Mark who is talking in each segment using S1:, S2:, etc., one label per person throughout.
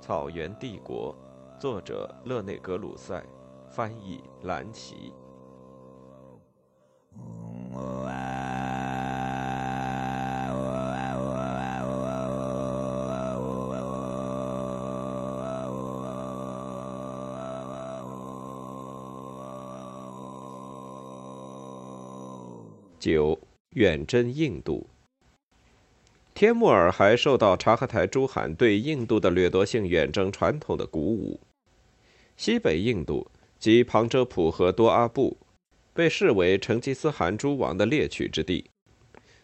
S1: 草原帝国，作者勒内格鲁塞，翻译蓝奇。九，远征印度。帖木儿还受到察合台诸汗对印度的掠夺性远征传统的鼓舞。西北印度及旁遮普和多阿布被视为成吉思汗诸王的猎取之地。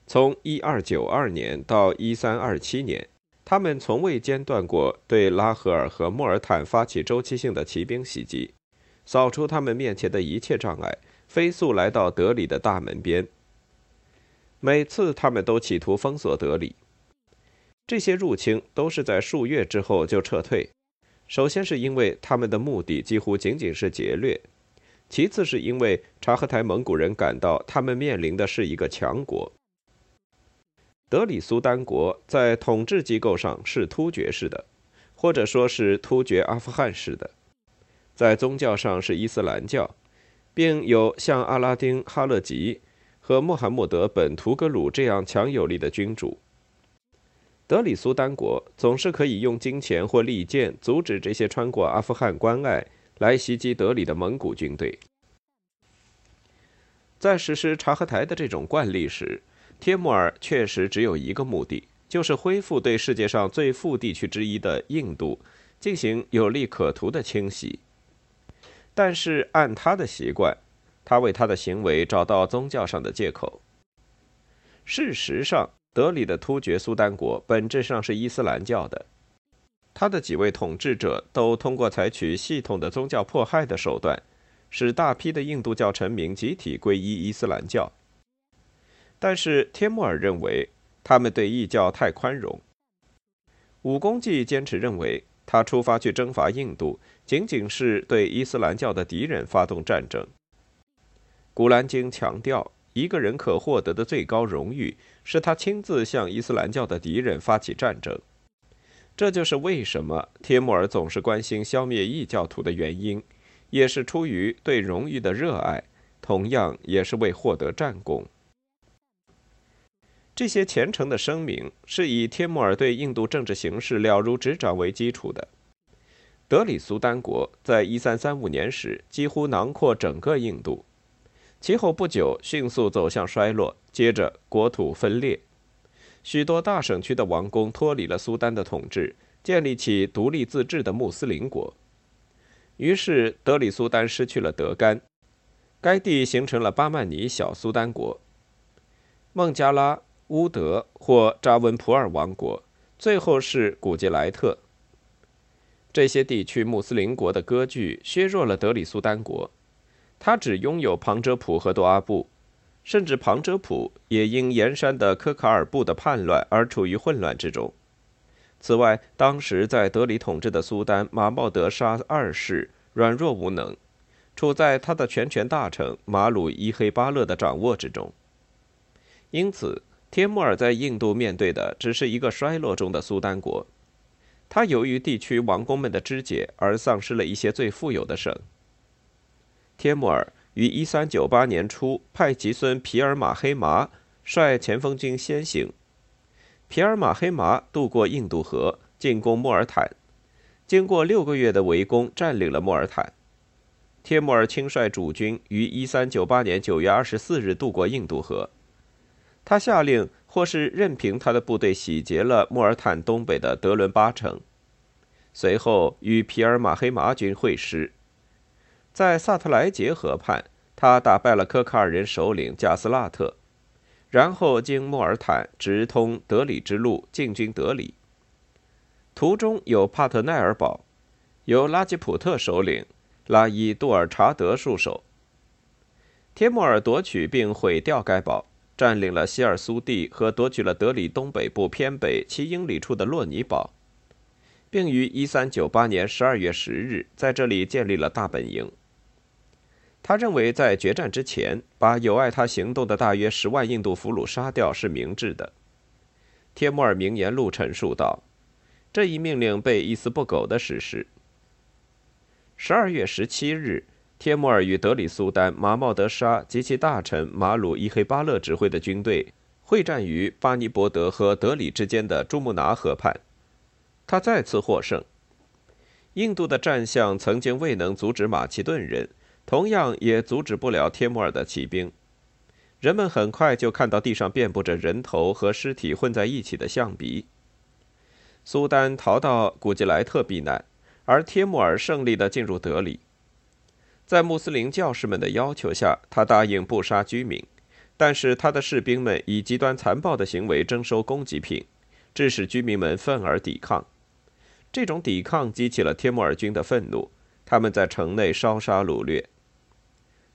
S1: 从1292年到1327年，他们从未间断过对拉合尔和莫尔坦发起周期性的骑兵袭击，扫除他们面前的一切障碍，飞速来到德里的大门边。每次他们都企图封锁德里。这些入侵都是在数月之后就撤退。首先是因为他们的目的几乎仅仅是劫掠，其次是因为察合台蒙古人感到他们面临的是一个强国。德里苏丹国在统治机构上是突厥式的，或者说是突厥阿富汗式的；在宗教上是伊斯兰教，并有像阿拉丁、哈勒吉和穆罕默德本图格鲁这样强有力的君主。德里苏丹国总是可以用金钱或利剑阻止这些穿过阿富汗关隘来袭击德里的蒙古军队。在实施察合台的这种惯例时，帖木儿确实只有一个目的，就是恢复对世界上最富地区之一的印度进行有利可图的清洗。但是按他的习惯，他为他的行为找到宗教上的借口。事实上。德里的突厥苏丹国本质上是伊斯兰教的，他的几位统治者都通过采取系统的宗教迫害的手段，使大批的印度教臣民集体皈依伊斯兰教。但是天穆尔认为他们对异教太宽容。武功济坚持认为他出发去征伐印度，仅仅是对伊斯兰教的敌人发动战争。古兰经强调。一个人可获得的最高荣誉是他亲自向伊斯兰教的敌人发起战争，这就是为什么帖木儿总是关心消灭异教徒的原因，也是出于对荣誉的热爱，同样也是为获得战功。这些虔诚的声明是以帖木儿对印度政治形势了如指掌为基础的。德里苏丹国在一三三五年时几乎囊括整个印度。其后不久，迅速走向衰落，接着国土分裂，许多大省区的王公脱离了苏丹的统治，建立起独立自治的穆斯林国。于是，德里苏丹失去了德干，该地形成了巴曼尼小苏丹国、孟加拉、乌德或扎温普尔王国，最后是古吉莱特。这些地区穆斯林国的割据削弱了德里苏丹国。他只拥有旁遮普和多阿布，甚至旁遮普也因盐山的科卡尔布的叛乱而处于混乱之中。此外，当时在德里统治的苏丹马茂德沙二世软弱无能，处在他的全权大臣马鲁伊黑巴勒的掌握之中。因此，帖木儿在印度面对的只是一个衰落中的苏丹国。他由于地区王公们的肢解而丧失了一些最富有的省。帖木儿于一三九八年初派吉孙皮尔马黑麻率前锋军先行。皮尔马黑麻渡过印度河，进攻莫尔坦，经过六个月的围攻，占领了莫尔坦。帖木儿亲率主军于一三九八年九月二十四日渡过印度河。他下令，或是任凭他的部队洗劫了莫尔坦东北的德伦巴城，随后与皮尔马黑麻军会师。在萨特莱杰河畔，他打败了科卡尔人首领贾斯拉特，然后经莫尔坦直通德里之路进军德里。途中有帕特奈尔堡，由拉吉普特首领拉伊杜尔查德戍守。帖木儿夺取并毁掉该堡，占领了希尔苏蒂和夺取了德里东北部偏北七英里处的洛尼堡。并于1398年12月10日在这里建立了大本营。他认为，在决战之前，把有碍他行动的大约十万印度俘虏杀掉是明智的。帖木儿名言录陈述道：“这一命令被一丝不苟地实施。”十二月十七日，帖木儿与德里苏丹马茂德沙及其大臣马鲁伊黑巴勒指挥的军队会战于巴尼伯德和德里之间的朱木拿河畔，他再次获胜。印度的战象曾经未能阻止马其顿人。同样也阻止不了帖木儿的骑兵。人们很快就看到地上遍布着人头和尸体混在一起的象鼻。苏丹逃到古吉莱特避难，而帖木儿胜利地进入德里。在穆斯林教士们的要求下，他答应不杀居民，但是他的士兵们以极端残暴的行为征收供给品，致使居民们愤而抵抗。这种抵抗激起了帖木儿军的愤怒，他们在城内烧杀掳掠。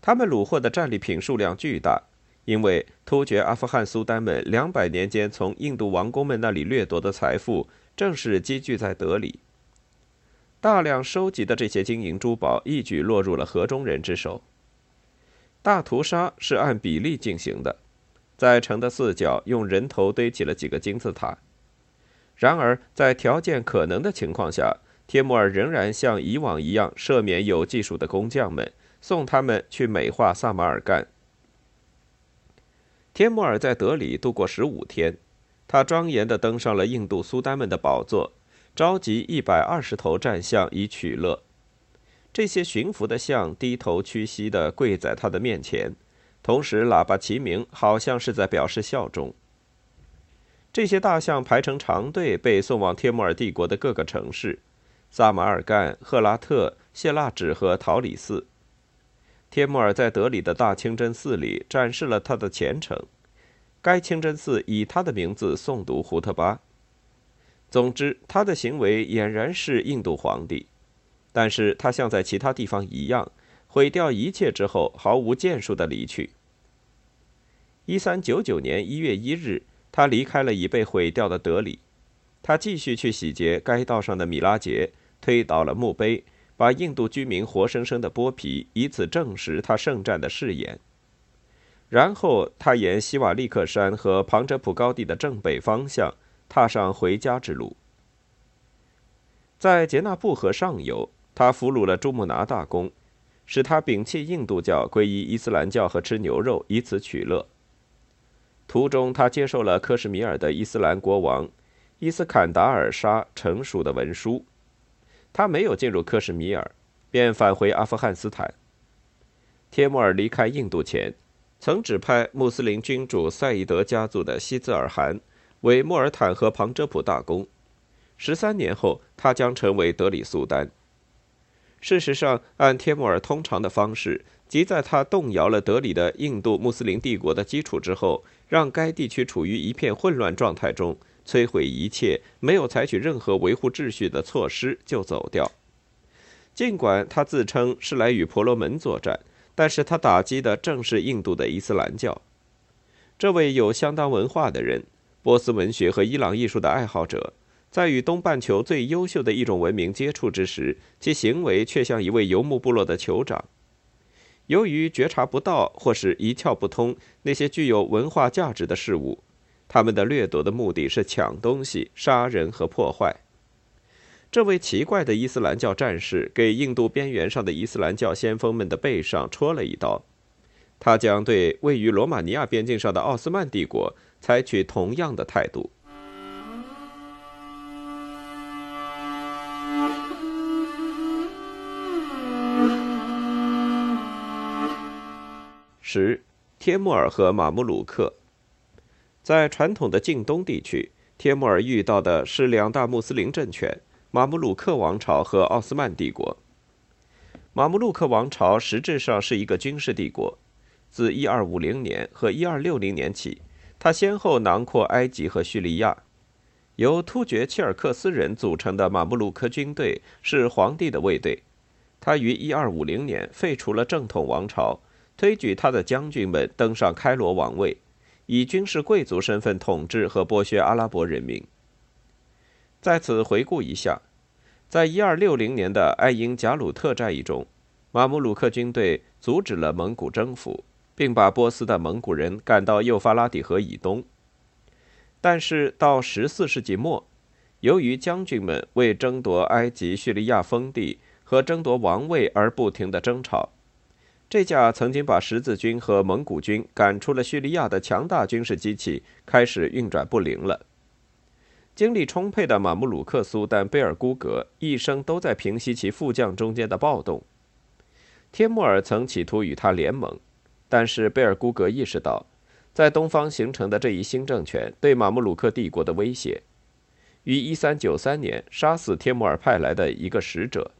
S1: 他们虏获的战利品数量巨大，因为突厥阿富汗苏丹们两百年间从印度王公们那里掠夺的财富，正是积聚在德里。大量收集的这些金银珠宝一举落入了河中人之手。大屠杀是按比例进行的，在城的四角用人头堆起了几个金字塔。然而，在条件可能的情况下，帖木儿仍然像以往一样赦免有技术的工匠们。送他们去美化萨马尔干。帖木儿在德里度过十五天，他庄严地登上了印度苏丹们的宝座，召集一百二十头战象以取乐。这些驯服的象低头屈膝地跪在他的面前，同时喇叭齐鸣，好像是在表示效忠。这些大象排成长队，被送往帖木儿帝国的各个城市：萨马尔干、赫拉特、谢腊指和陶里寺。帖木儿在德里的大清真寺里展示了他的虔诚，该清真寺以他的名字诵读胡特巴。总之，他的行为俨然是印度皇帝，但是他像在其他地方一样，毁掉一切之后毫无建树的离去。一三九九年一月一日，他离开了已被毁掉的德里，他继续去洗劫该道上的米拉杰，推倒了墓碑。把印度居民活生生的剥皮，以此证实他圣战的誓言。然后他沿西瓦利克山和庞哲普高地的正北方向，踏上回家之路。在杰纳布河上游，他俘虏了朱穆拿大公，使他摒弃印度教，皈依伊斯兰教和吃牛肉，以此取乐。途中，他接受了克什米尔的伊斯兰国王伊斯坎达尔沙成熟的文书。他没有进入克什米尔，便返回阿富汗斯坦。帖木儿离开印度前，曾指派穆斯林君主赛义德家族的西兹尔汗为莫尔坦和旁遮普大公。十三年后，他将成为德里苏丹。事实上，按帖木儿通常的方式，即在他动摇了德里的印度穆斯林帝国的基础之后，让该地区处于一片混乱状态中。摧毁一切，没有采取任何维护秩序的措施就走掉。尽管他自称是来与婆罗门作战，但是他打击的正是印度的伊斯兰教。这位有相当文化的人，波斯文学和伊朗艺术的爱好者，在与东半球最优秀的一种文明接触之时，其行为却像一位游牧部落的酋长。由于觉察不到或是一窍不通那些具有文化价值的事物。他们的掠夺的目的是抢东西、杀人和破坏。这位奇怪的伊斯兰教战士给印度边缘上的伊斯兰教先锋们的背上戳了一刀，他将对位于罗马尼亚边境上的奥斯曼帝国采取同样的态度。十，帖木儿和马穆鲁克。在传统的近东地区，帖木儿遇到的是两大穆斯林政权——马穆鲁克王朝和奥斯曼帝国。马穆鲁克王朝实质上是一个军事帝国，自1250年和1260年起，它先后囊括埃及和叙利亚。由突厥切尔克斯人组成的马穆鲁克军队是皇帝的卫队，他于1250年废除了正统王朝，推举他的将军们登上开罗王位。以军事贵族身份统治和剥削阿拉伯人民。在此回顾一下，在一二六零年的艾因贾鲁特战役中，马穆鲁克军队阻止了蒙古征服，并把波斯的蒙古人赶到幼发拉底河以东。但是到十四世纪末，由于将军们为争夺埃及、叙利亚封地和争夺王位而不停的争吵，这架曾经把十字军和蒙古军赶出了叙利亚的强大军事机器开始运转不灵了。精力充沛的马穆鲁克苏丹贝尔孤格一生都在平息其副将中间的暴动。帖木儿曾企图与他联盟，但是贝尔孤格意识到，在东方形成的这一新政权对马穆鲁克帝国的威胁，于1393年杀死帖木儿派来的一个使者，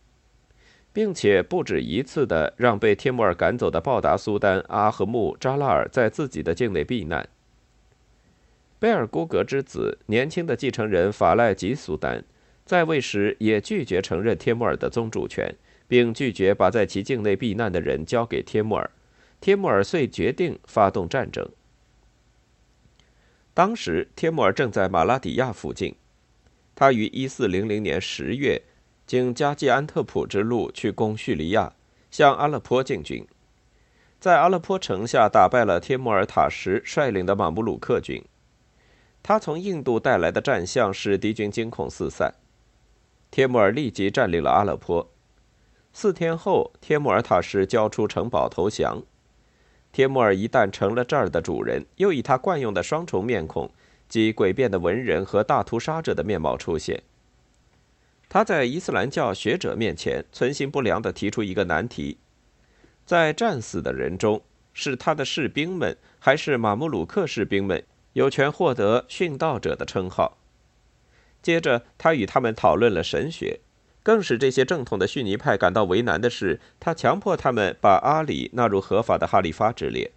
S1: 并且不止一次地让被帖木儿赶走的报答苏丹阿合木扎拉尔在自己的境内避难。贝尔孤格之子年轻的继承人法赖吉苏丹在位时也拒绝承认帖木儿的宗主权。并拒绝把在其境内避难的人交给帖木儿，帖木儿遂决定发动战争。当时，帖木儿正在马拉底亚附近，他于1400年10月经加济安特普之路去攻叙利亚，向阿勒颇进军，在阿勒颇城下打败了帖木儿塔什率领的马穆鲁克军。他从印度带来的战象使敌军惊恐四散，帖木儿立即占领了阿勒颇。四天后，帖木儿塔什交出城堡投降。帖木儿一旦成了这儿的主人，又以他惯用的双重面孔，即诡辩的文人和大屠杀者的面貌出现。他在伊斯兰教学者面前存心不良地提出一个难题：在战死的人中，是他的士兵们，还是马穆鲁克士兵们有权获得殉道者的称号？接着，他与他们讨论了神学。更使这些正统的逊尼派感到为难的是，他强迫他们把阿里纳入合法的哈里发之列。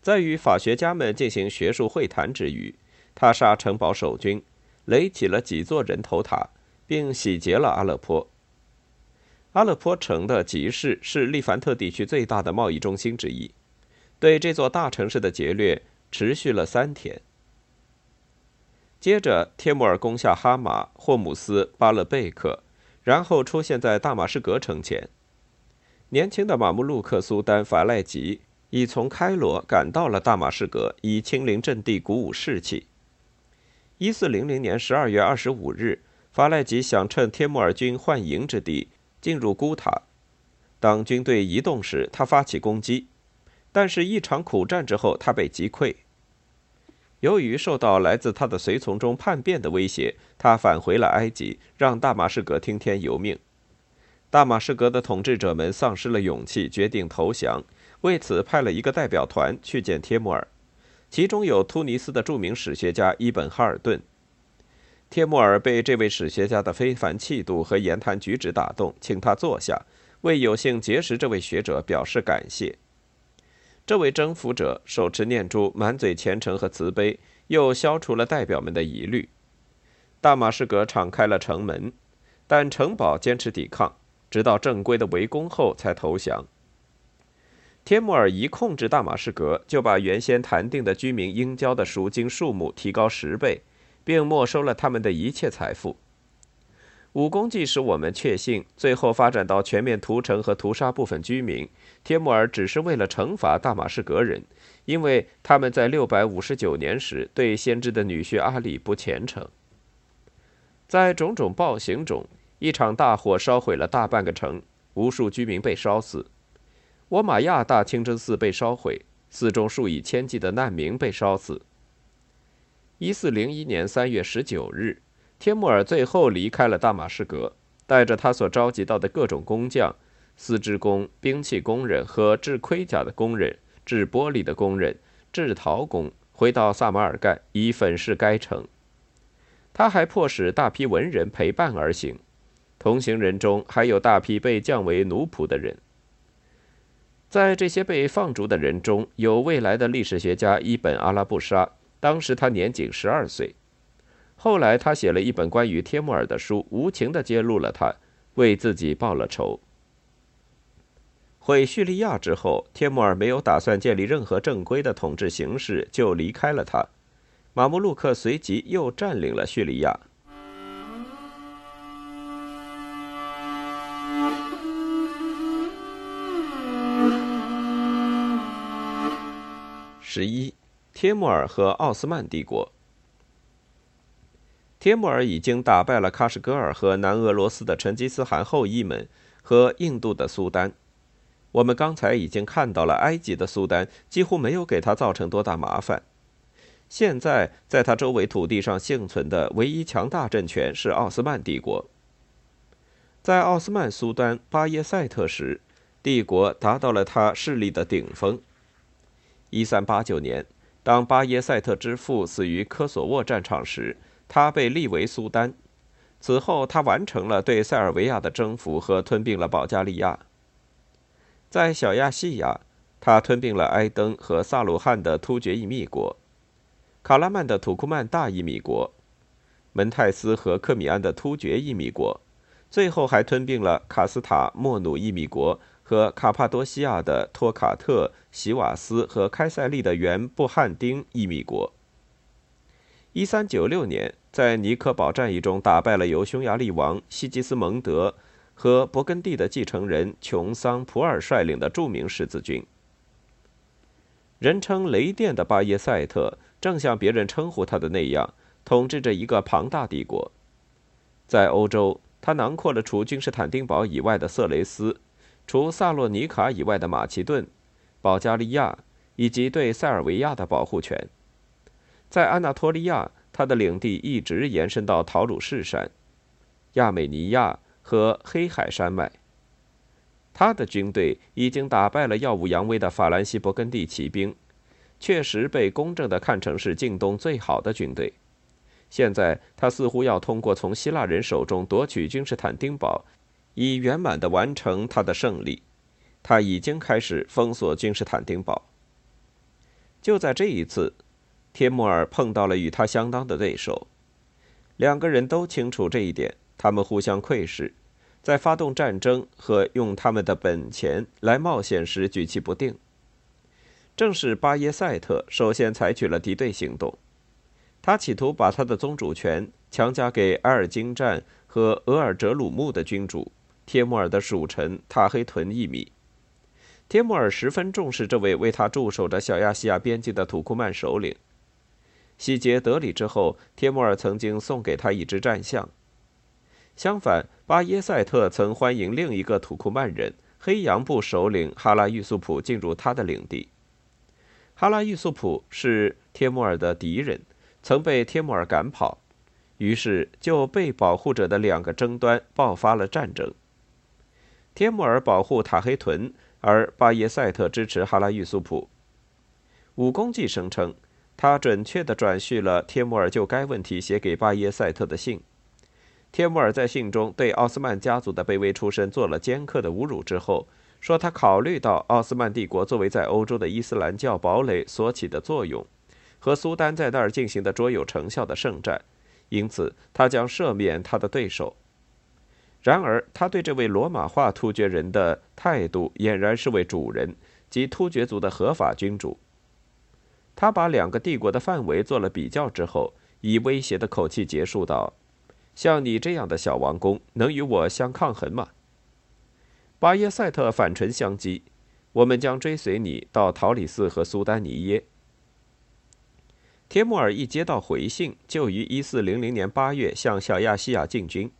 S1: 在与法学家们进行学术会谈之余，他杀城堡守军，垒起了几座人头塔，并洗劫了阿勒颇。阿勒颇城的集市是利凡特地区最大的贸易中心之一，对这座大城市的劫掠持续了三天。接着，帖木儿攻下哈马、霍姆斯、巴勒贝克，然后出现在大马士革城前。年轻的马穆鲁克苏丹法赖吉已从开罗赶到了大马士革，以亲临阵地，鼓舞士气。一四零零年十二月二十五日，法赖吉想趁帖木儿军换营之地进入古塔。当军队移动时，他发起攻击，但是，一场苦战之后，他被击溃。由于受到来自他的随从中叛变的威胁，他返回了埃及，让大马士革听天由命。大马士革的统治者们丧失了勇气，决定投降，为此派了一个代表团去见帖木儿，其中有突尼斯的著名史学家伊本哈尔顿。帖木儿被这位史学家的非凡气度和言谈举止打动，请他坐下，为有幸结识这位学者表示感谢。这位征服者手持念珠，满嘴虔诚和慈悲，又消除了代表们的疑虑。大马士革敞开了城门，但城堡坚持抵抗，直到正规的围攻后才投降。帖木儿一控制大马士革，就把原先谈定的居民应交的赎金数目提高十倍，并没收了他们的一切财富。武功既使我们确信，最后发展到全面屠城和屠杀部分居民，帖木儿只是为了惩罚大马士革人，因为他们在六百五十九年时对先知的女婿阿里不虔诚。在种种暴行中，一场大火烧毁了大半个城，无数居民被烧死。我玛亚大清真寺被烧毁，寺中数以千计的难民被烧死。一四零一年三月十九日。帖木儿最后离开了大马士革，带着他所召集到的各种工匠、丝织工、兵器工人和制盔甲的工人、制玻璃的工人、制陶工，回到萨马尔干，以粉饰该城。他还迫使大批文人陪伴而行，同行人中还有大批被降为奴仆的人。在这些被放逐的人中，有未来的历史学家伊本·阿拉布沙，当时他年仅十二岁。后来，他写了一本关于帖木儿的书，无情地揭露了他，为自己报了仇。毁叙利亚之后，帖木儿没有打算建立任何正规的统治形式，就离开了他。马穆鲁克随即又占领了叙利亚。十一。帖木儿和奥斯曼帝国。帖木儿已经打败了喀什噶尔和南俄罗斯的成吉思汗后裔们和印度的苏丹。我们刚才已经看到了，埃及的苏丹几乎没有给他造成多大麻烦。现在，在他周围土地上幸存的唯一强大政权是奥斯曼帝国。在奥斯曼苏丹巴耶赛特时，帝国达到了他势力的顶峰。一三八九年，当巴耶赛特之父死于科索沃战场时，他被立为苏丹。此后，他完成了对塞尔维亚的征服和吞并了保加利亚。在小亚细亚，他吞并了埃登和萨鲁汉的突厥裔密国，卡拉曼的土库曼大裔密国，门泰斯和克米安的突厥裔密国，最后还吞并了卡斯塔莫努裔密国。和卡帕多西亚的托卡特、席瓦斯和开塞利的原布汉丁伊米国。一三九六年，在尼科堡战役中打败了由匈牙利王西吉斯蒙德和勃艮第的继承人琼桑普尔率领的著名十字军。人称“雷电”的巴耶赛特，正像别人称呼他的那样，统治着一个庞大帝国。在欧洲，他囊括了除君士坦丁堡以外的色雷斯。除萨洛尼卡以外的马其顿、保加利亚以及对塞尔维亚的保护权，在安纳托利亚，他的领地一直延伸到陶鲁士山、亚美尼亚和黑海山脉。他的军队已经打败了耀武扬威的法兰西勃艮第骑兵，确实被公正地看成是近东最好的军队。现在，他似乎要通过从希腊人手中夺取君士坦丁堡。以圆满地完成他的胜利，他已经开始封锁君士坦丁堡。就在这一次，帖木儿碰到了与他相当的对手，两个人都清楚这一点，他们互相窥视，在发动战争和用他们的本钱来冒险时举棋不定。正是巴耶赛特首先采取了敌对行动，他企图把他的宗主权强加给埃尔金战和额尔哲鲁木的君主。帖木儿的属臣塔黑屯一米，帖木儿十分重视这位为他驻守着小亚细亚边境的土库曼首领。洗劫德里之后，帖木儿曾经送给他一只战象。相反，巴耶赛特曾欢迎另一个土库曼人黑羊部首领哈拉玉素普进入他的领地。哈拉玉素普是帖木儿的敌人，曾被帖木儿赶跑，于是就被保护者的两个争端爆发了战争。帖木儿保护塔黑屯，而巴耶赛特支持哈拉玉苏普。武功记声称，他准确地转述了帖木儿就该问题写给巴耶赛特的信。帖木儿在信中对奥斯曼家族的卑微出身做了尖刻的侮辱之后，说他考虑到奥斯曼帝国作为在欧洲的伊斯兰教堡垒所起的作用，和苏丹在那儿进行的卓有成效的圣战，因此他将赦免他的对手。然而，他对这位罗马化突厥人的态度俨然是位主人及突厥族的合法君主。他把两个帝国的范围做了比较之后，以威胁的口气结束道：“像你这样的小王公，能与我相抗衡吗？”巴耶赛特反唇相讥：“我们将追随你到陶里寺和苏丹尼耶。”帖木儿一接到回信，就于1400年8月向小亚细亚进军。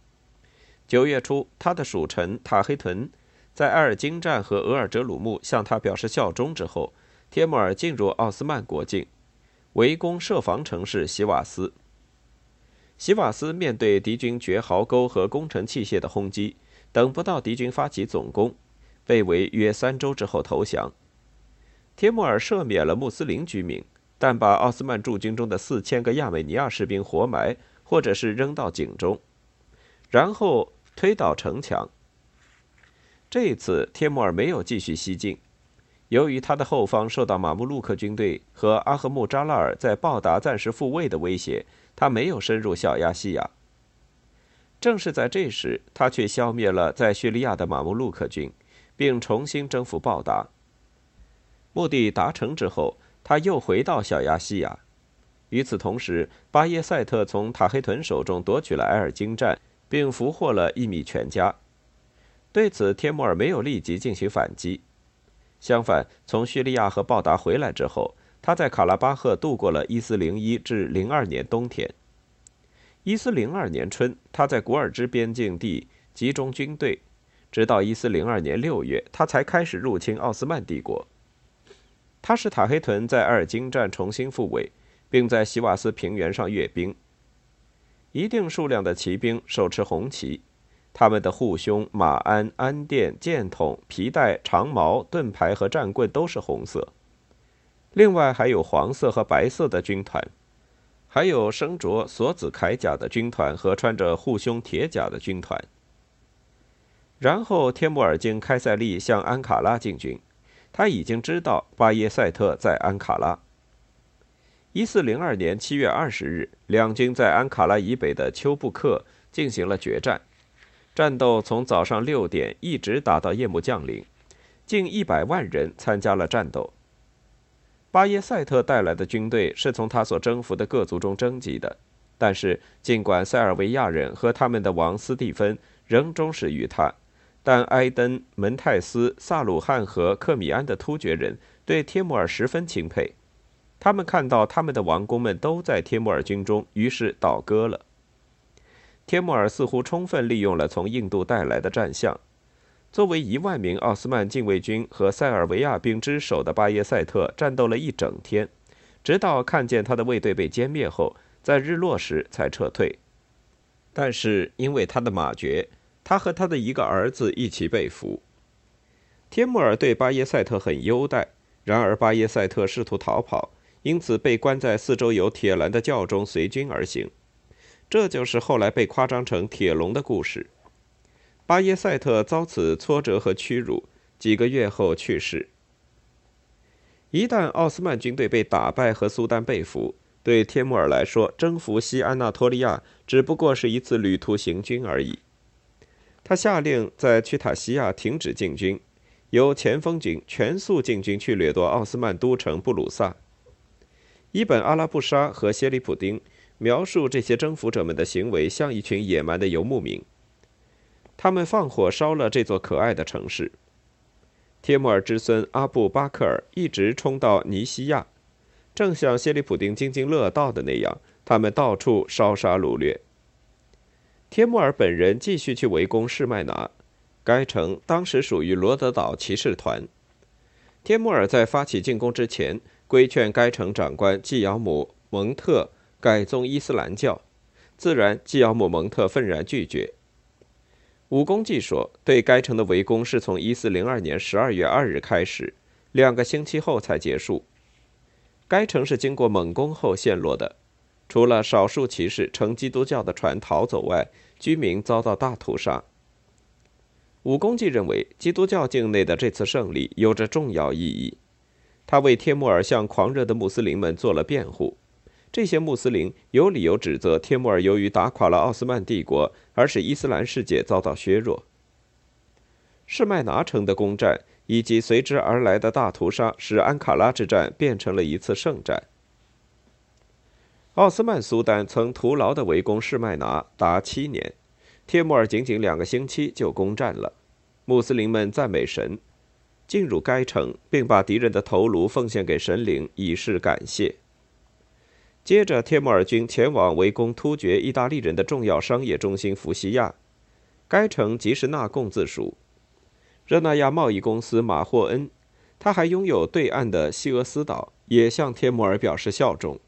S1: 九月初，他的属臣塔黑屯在埃尔金站和额尔哲鲁木向他表示效忠之后，帖木儿进入奥斯曼国境，围攻设防城市席瓦斯。席瓦斯面对敌军绝壕沟和工程器械的轰击，等不到敌军发起总攻，被围约三周之后投降。帖木儿赦免了穆斯林居民，但把奥斯曼驻军中的四千个亚美尼亚士兵活埋，或者是扔到井中，然后。推倒城墙。这一次帖木儿没有继续西进，由于他的后方受到马穆鲁克军队和阿赫木扎拉尔在报答暂时复位的威胁，他没有深入小亚细亚。正是在这时，他却消灭了在叙利亚的马穆鲁克军，并重新征服报答。目的达成之后，他又回到小亚细亚。与此同时，巴耶赛特从塔黑屯手中夺取了埃尔金站。并俘获了伊米全家。对此，帖木儿没有立即进行反击。相反，从叙利亚和报达回来之后，他在卡拉巴赫度过了1401至02年冬天。1402年春，他在古尔支边境地集中军队，直到1402年6月，他才开始入侵奥斯曼帝国。他使塔黑屯在埃尔金站重新复位，并在西瓦斯平原上阅兵。一定数量的骑兵手持红旗，他们的护胸、马鞍、鞍垫、箭筒、皮带、长矛、盾牌和战棍都是红色。另外还有黄色和白色的军团，还有身着锁子铠甲的军团和穿着护胸铁甲的军团。然后，帖木尔经开塞利向安卡拉进军，他已经知道巴耶塞特在安卡拉。一四零二年七月二十日，两军在安卡拉以北的丘布克进行了决战，战斗从早上六点一直打到夜幕降临，近一百万人参加了战斗。巴耶塞特带来的军队是从他所征服的各族中征集的，但是尽管塞尔维亚人和他们的王斯蒂芬仍忠实于他，但埃登、门泰斯、萨鲁汉和克米安的突厥人对帖木儿十分钦佩。他们看到他们的王公们都在帖木儿军中，于是倒戈了。帖木儿似乎充分利用了从印度带来的战象。作为一万名奥斯曼禁卫军和塞尔维亚兵之首的巴耶塞特战斗了一整天，直到看见他的卫队被歼灭后，在日落时才撤退。但是因为他的马绝，他和他的一个儿子一起被俘。帖木儿对巴耶塞特很优待，然而巴耶塞特试图逃跑。因此被关在四周有铁栏的轿中随军而行，这就是后来被夸张成铁笼的故事。巴耶塞特遭此挫折和屈辱，几个月后去世。一旦奥斯曼军队被打败和苏丹被俘，对帖木儿来说，征服西安纳托利亚只不过是一次旅途行军而已。他下令在屈塔西亚停止进军，由前锋军全速进军去掠夺奥斯曼都城布鲁萨。伊本·阿拉布沙和谢里普丁描述这些征服者们的行为像一群野蛮的游牧民。他们放火烧了这座可爱的城市。帖木儿之孙阿布巴克尔一直冲到尼西亚，正像谢里普丁津津乐道的那样，他们到处烧杀掳掠。帖木儿本人继续去围攻士麦拿，该城当时属于罗德岛骑士团。帖木儿在发起进攻之前。规劝该城长官季尧姆蒙特改宗伊斯兰教，自然季尧姆蒙特愤然拒绝。武功记说，对该城的围攻是从1402年12月2日开始，两个星期后才结束。该城是经过猛攻后陷落的，除了少数骑士乘基督教的船逃走外，居民遭到大屠杀。武功记认为，基督教境内的这次胜利有着重要意义。他为帖木儿向狂热的穆斯林们做了辩护，这些穆斯林有理由指责帖木儿由于打垮了奥斯曼帝国，而使伊斯兰世界遭到削弱。士麦拿城的攻占以及随之而来的大屠杀，使安卡拉之战变成了一次圣战。奥斯曼苏丹曾徒劳地围攻士麦拿达七年，帖木儿仅仅两个星期就攻占了，穆斯林们赞美神。进入该城，并把敌人的头颅奉献给神灵，以示感谢。接着，帖木儿军前往围攻突厥意大利人的重要商业中心福西亚，该城即是纳贡自属。热那亚贸易公司马霍恩，他还拥有对岸的西俄斯岛，也向帖木儿表示效忠。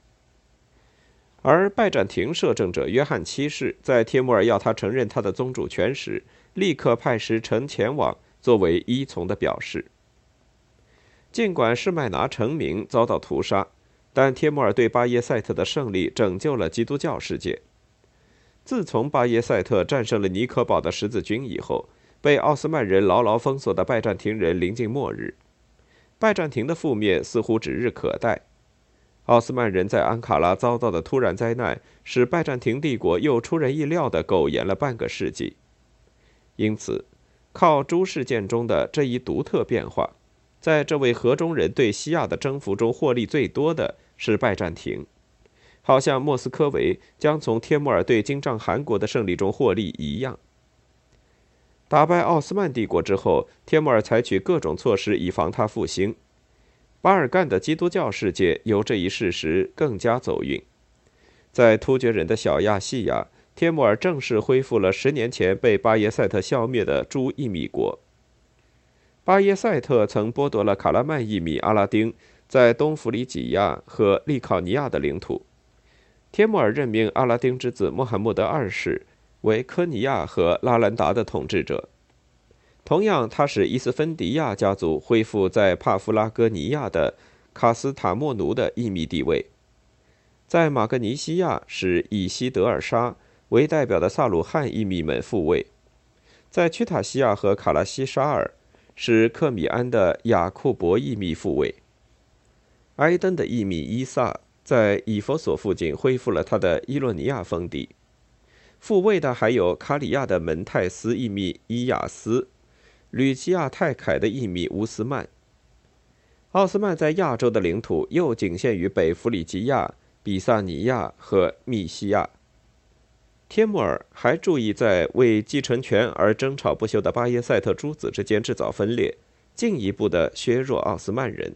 S1: 而拜占庭摄政者约翰七世在帖木儿要他承认他的宗主权时，立刻派使臣前往。作为依从的表示。尽管士麦拿成名遭到屠杀，但帖木儿对巴耶塞特的胜利拯救了基督教世界。自从巴耶塞特战胜了尼可堡的十字军以后，被奥斯曼人牢牢封锁的拜占庭人临近末日。拜占庭的覆灭似乎指日可待。奥斯曼人在安卡拉遭到的突然灾难，使拜占庭帝国又出人意料地苟延了半个世纪。因此。靠诸事件中的这一独特变化，在这位河中人对西亚的征服中获利最多的是拜占庭，好像莫斯科维将从帖木儿对金帐汗国的胜利中获利一样。打败奥斯曼帝国之后，帖木儿采取各种措施以防他复兴。巴尔干的基督教世界由这一事实更加走运。在突厥人的小亚细亚，帖木儿正式恢复了十年前被巴耶塞特消灭的诸伊米国。巴耶塞特曾剥夺了卡拉曼伊米阿拉丁在东弗里几亚和利考尼亚的领土。帖木儿任命阿拉丁之子穆罕默德二世为科尼亚和拉兰达的统治者。同样，他使伊斯芬迪亚家族恢复在帕夫拉戈尼亚的卡斯塔莫奴的伊米地位，在马格尼西亚使以西德尔沙为代表的萨鲁汉伊米们复位，在屈塔西亚和卡拉西沙尔使克米安的雅库伯伊米复位。埃登的伊米伊萨在以弗所附近恢复了他的伊洛尼亚封地，复位的还有卡里亚的门泰斯伊米伊亚斯。吕基亚泰凯的一米乌斯曼，奥斯曼在亚洲的领土又仅限于北弗里吉亚、比萨尼亚和密西亚。天木儿还注意在为继承权而争吵不休的巴耶塞特诸子之间制造分裂，进一步的削弱奥斯曼人。